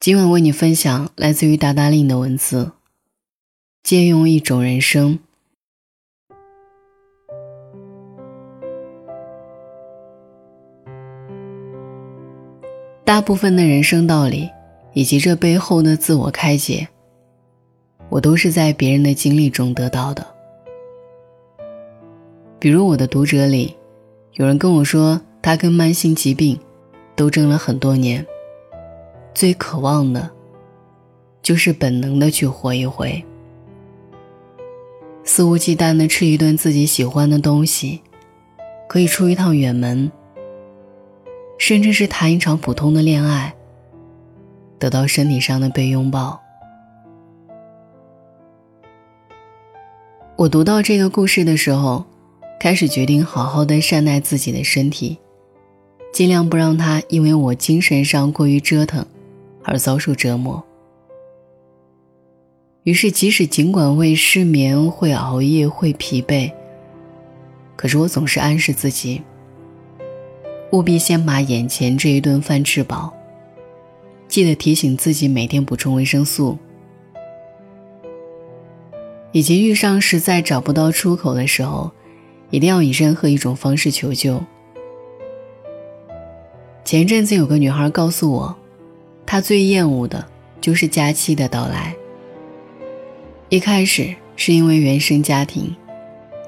今晚为你分享来自于达达令的文字，借用一种人生。大部分的人生道理，以及这背后的自我开解，我都是在别人的经历中得到的。比如我的读者里，有人跟我说，他跟慢性疾病斗争了很多年。最渴望的，就是本能的去活一回，肆无忌惮的吃一顿自己喜欢的东西，可以出一趟远门，甚至是谈一场普通的恋爱，得到身体上的被拥抱。我读到这个故事的时候，开始决定好好的善待自己的身体，尽量不让它因为我精神上过于折腾。而遭受折磨。于是，即使尽管会失眠、会熬夜、会疲惫，可是我总是暗示自己，务必先把眼前这一顿饭吃饱。记得提醒自己每天补充维生素，以及遇上实在找不到出口的时候，一定要以任何一种方式求救。前阵子有个女孩告诉我。他最厌恶的就是假期的到来。一开始是因为原生家庭、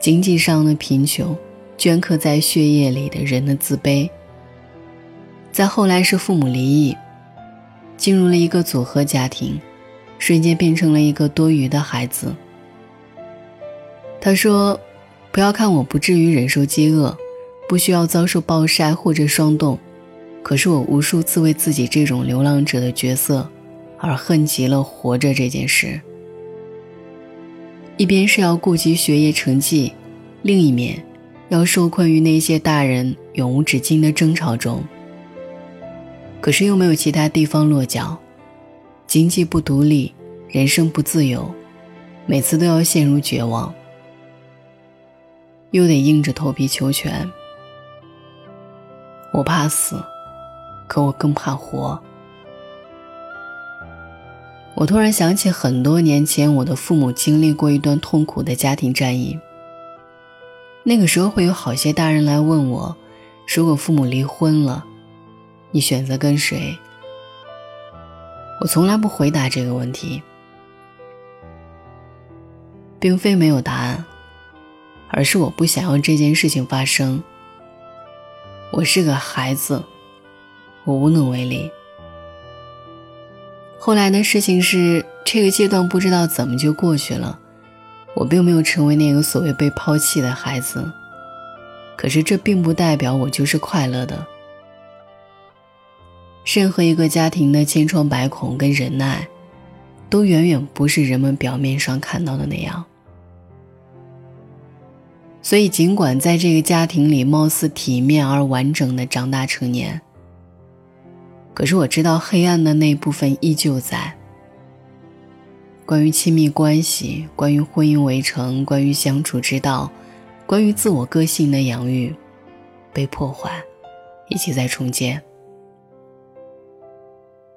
经济上的贫穷，镌刻在血液里的人的自卑。再后来是父母离异，进入了一个组合家庭，瞬间变成了一个多余的孩子。他说：“不要看我不至于忍受饥饿，不需要遭受暴晒或者霜冻。”可是我无数次为自己这种流浪者的角色而恨极了活着这件事。一边是要顾及学业成绩，另一面要受困于那些大人永无止境的争吵中。可是又没有其他地方落脚，经济不独立，人生不自由，每次都要陷入绝望，又得硬着头皮求全。我怕死。可我更怕活。我突然想起很多年前，我的父母经历过一段痛苦的家庭战役。那个时候会有好些大人来问我：如果父母离婚了，你选择跟谁？我从来不回答这个问题，并非没有答案，而是我不想要这件事情发生。我是个孩子。我无能为力。后来的事情是，这个阶段不知道怎么就过去了。我并没有成为那个所谓被抛弃的孩子，可是这并不代表我就是快乐的。任何一个家庭的千疮百孔跟忍耐，都远远不是人们表面上看到的那样。所以，尽管在这个家庭里貌似体面而完整的长大成年。可是我知道，黑暗的那部分依旧在。关于亲密关系，关于婚姻围城，关于相处之道，关于自我个性的养育，被破坏，一起在重建。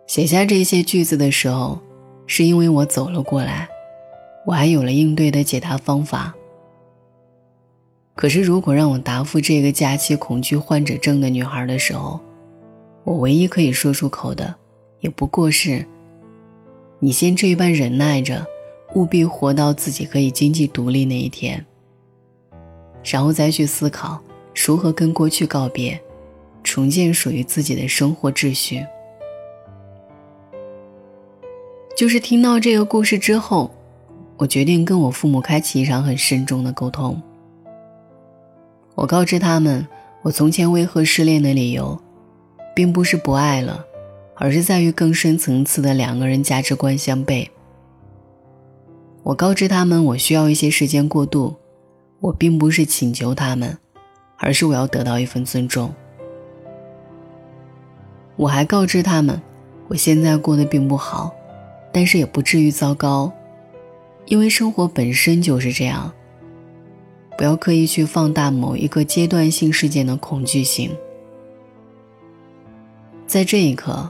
写下这些句子的时候，是因为我走了过来，我还有了应对的解答方法。可是，如果让我答复这个假期恐惧患者症的女孩的时候，我唯一可以说出口的，也不过是：你先这般忍耐着，务必活到自己可以经济独立那一天，然后再去思考如何跟过去告别，重建属于自己的生活秩序。就是听到这个故事之后，我决定跟我父母开启一场很慎重的沟通。我告知他们，我从前为何失恋的理由。并不是不爱了，而是在于更深层次的两个人价值观相悖。我告知他们，我需要一些时间过渡。我并不是请求他们，而是我要得到一份尊重。我还告知他们，我现在过得并不好，但是也不至于糟糕，因为生活本身就是这样。不要刻意去放大某一个阶段性事件的恐惧性。在这一刻，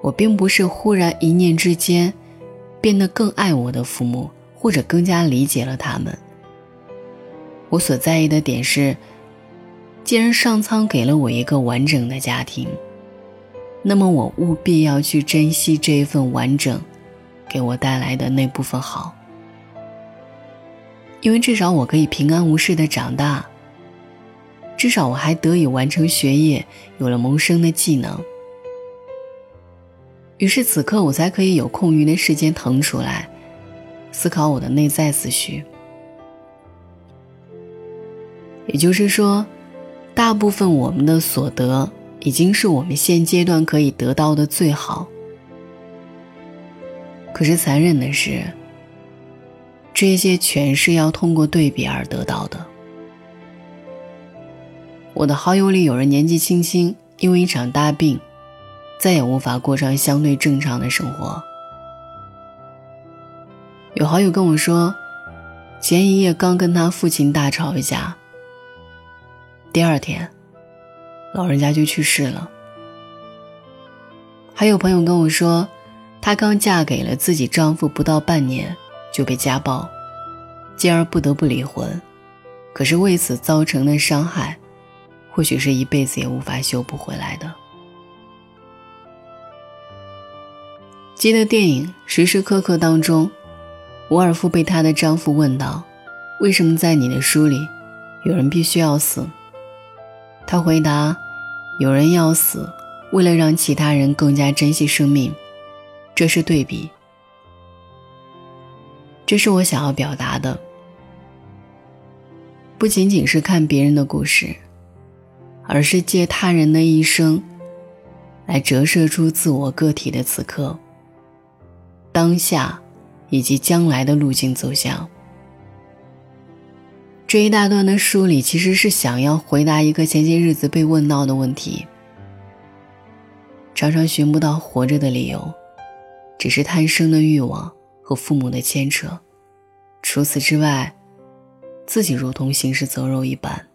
我并不是忽然一念之间变得更爱我的父母，或者更加理解了他们。我所在意的点是，既然上苍给了我一个完整的家庭，那么我务必要去珍惜这一份完整给我带来的那部分好，因为至少我可以平安无事的长大，至少我还得以完成学业，有了谋生的技能。于是此刻我才可以有空余的时间腾出来，思考我的内在思绪。也就是说，大部分我们的所得已经是我们现阶段可以得到的最好。可是残忍的是，这些全是要通过对比而得到的。我的好友里有人年纪轻轻因为一场大病，再也无法过上相对正常的生活。有好友跟我说，前一夜刚跟他父亲大吵一架。第二天，老人家就去世了。还有朋友跟我说，她刚嫁给了自己丈夫不到半年就被家暴，继而不得不离婚。可是为此造成的伤害，或许是一辈子也无法修补回来的。记得电影《时时刻刻》当中，沃尔夫被她的丈夫问道：“为什么在你的书里，有人必须要死？”他回答：“有人要死，为了让其他人更加珍惜生命，这是对比。这是我想要表达的，不仅仅是看别人的故事，而是借他人的一生，来折射出自我个体的此刻、当下以及将来的路径走向。”这一大段的梳理，其实是想要回答一个前些日子被问到的问题。常常寻不到活着的理由，只是贪生的欲望和父母的牵扯。除此之外，自己如同行尸走肉一般。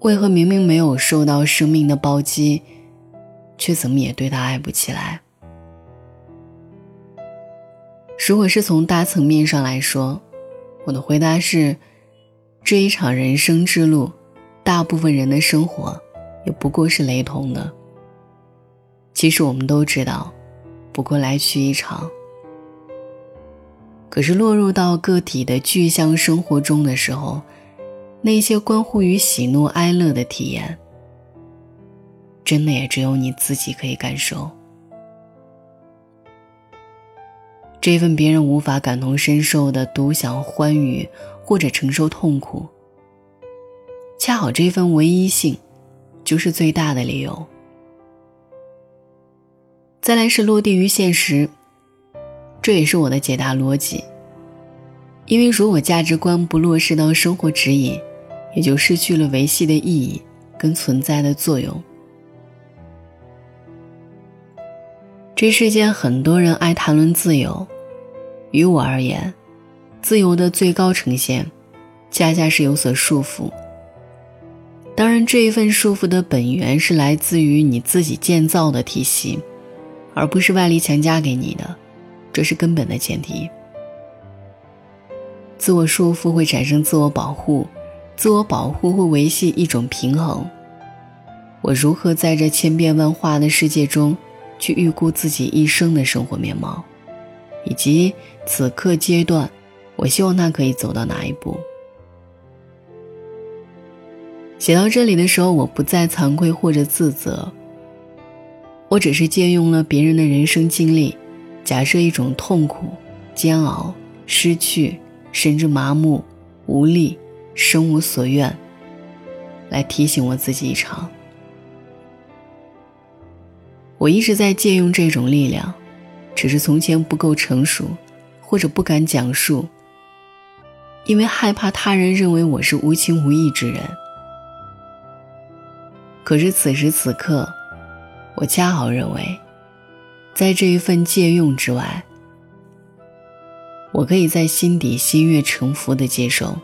为何明明没有受到生命的暴击，却怎么也对他爱不起来？如果是从大层面上来说，我的回答是：这一场人生之路，大部分人的生活也不过是雷同的。其实我们都知道，不过来去一场。可是落入到个体的具象生活中的时候，那些关乎于喜怒哀乐的体验，真的也只有你自己可以感受。这份别人无法感同身受的独享欢愉或者承受痛苦，恰好这份唯一性，就是最大的理由。再来是落地于现实，这也是我的解答逻辑。因为如果价值观不落实到生活指引，也就失去了维系的意义跟存在的作用。这世间很多人爱谈论自由，于我而言，自由的最高呈现，恰恰是有所束缚。当然，这一份束缚的本源是来自于你自己建造的体系，而不是外力强加给你的，这是根本的前提。自我束缚会产生自我保护，自我保护会维系一种平衡。我如何在这千变万化的世界中？去预估自己一生的生活面貌，以及此刻阶段，我希望他可以走到哪一步。写到这里的时候，我不再惭愧或者自责，我只是借用了别人的人生经历，假设一种痛苦、煎熬、失去，甚至麻木、无力、生无所愿，来提醒我自己一场。我一直在借用这种力量，只是从前不够成熟，或者不敢讲述，因为害怕他人认为我是无情无义之人。可是此时此刻，我恰好认为，在这一份借用之外，我可以在心底心悦诚服的接受。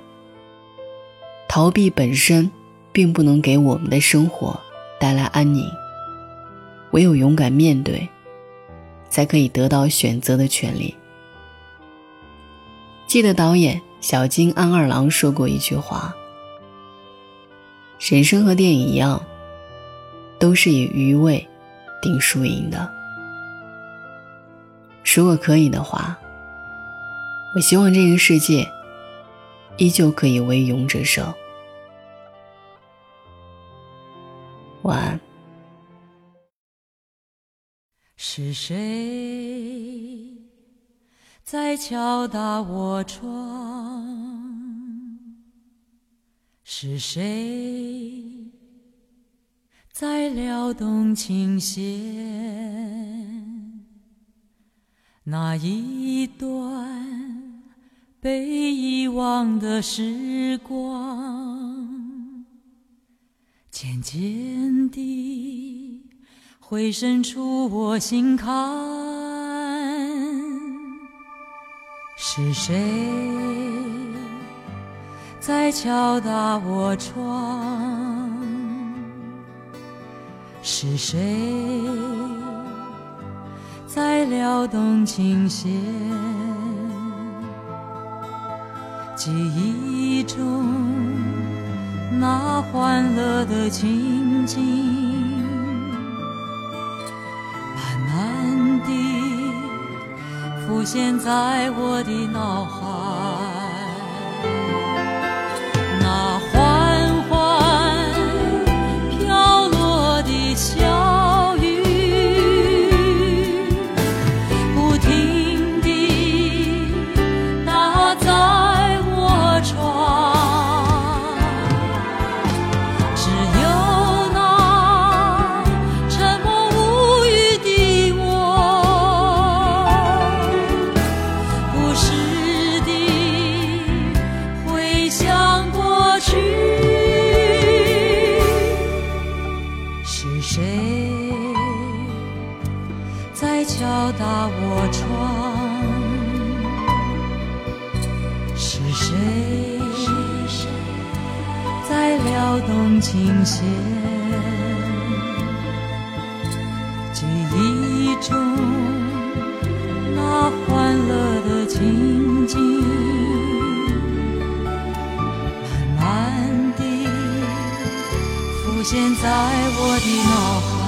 逃避本身，并不能给我们的生活带来安宁。唯有勇敢面对，才可以得到选择的权利。记得导演小津安二郎说过一句话：“人生和电影一样，都是以余味定输赢的。如果可以的话，我希望这个世界依旧可以为勇者胜。”晚安。是谁在敲打我窗？是谁在撩动琴弦？那一段被遗忘的时光，渐渐地。回伸出我心坎，是谁在敲打我窗？是谁在撩动琴弦？记忆中那欢乐的情景。慢慢地浮现在我的脑海。动琴弦，记忆中那欢乐的情景，慢慢地浮现在我的脑海。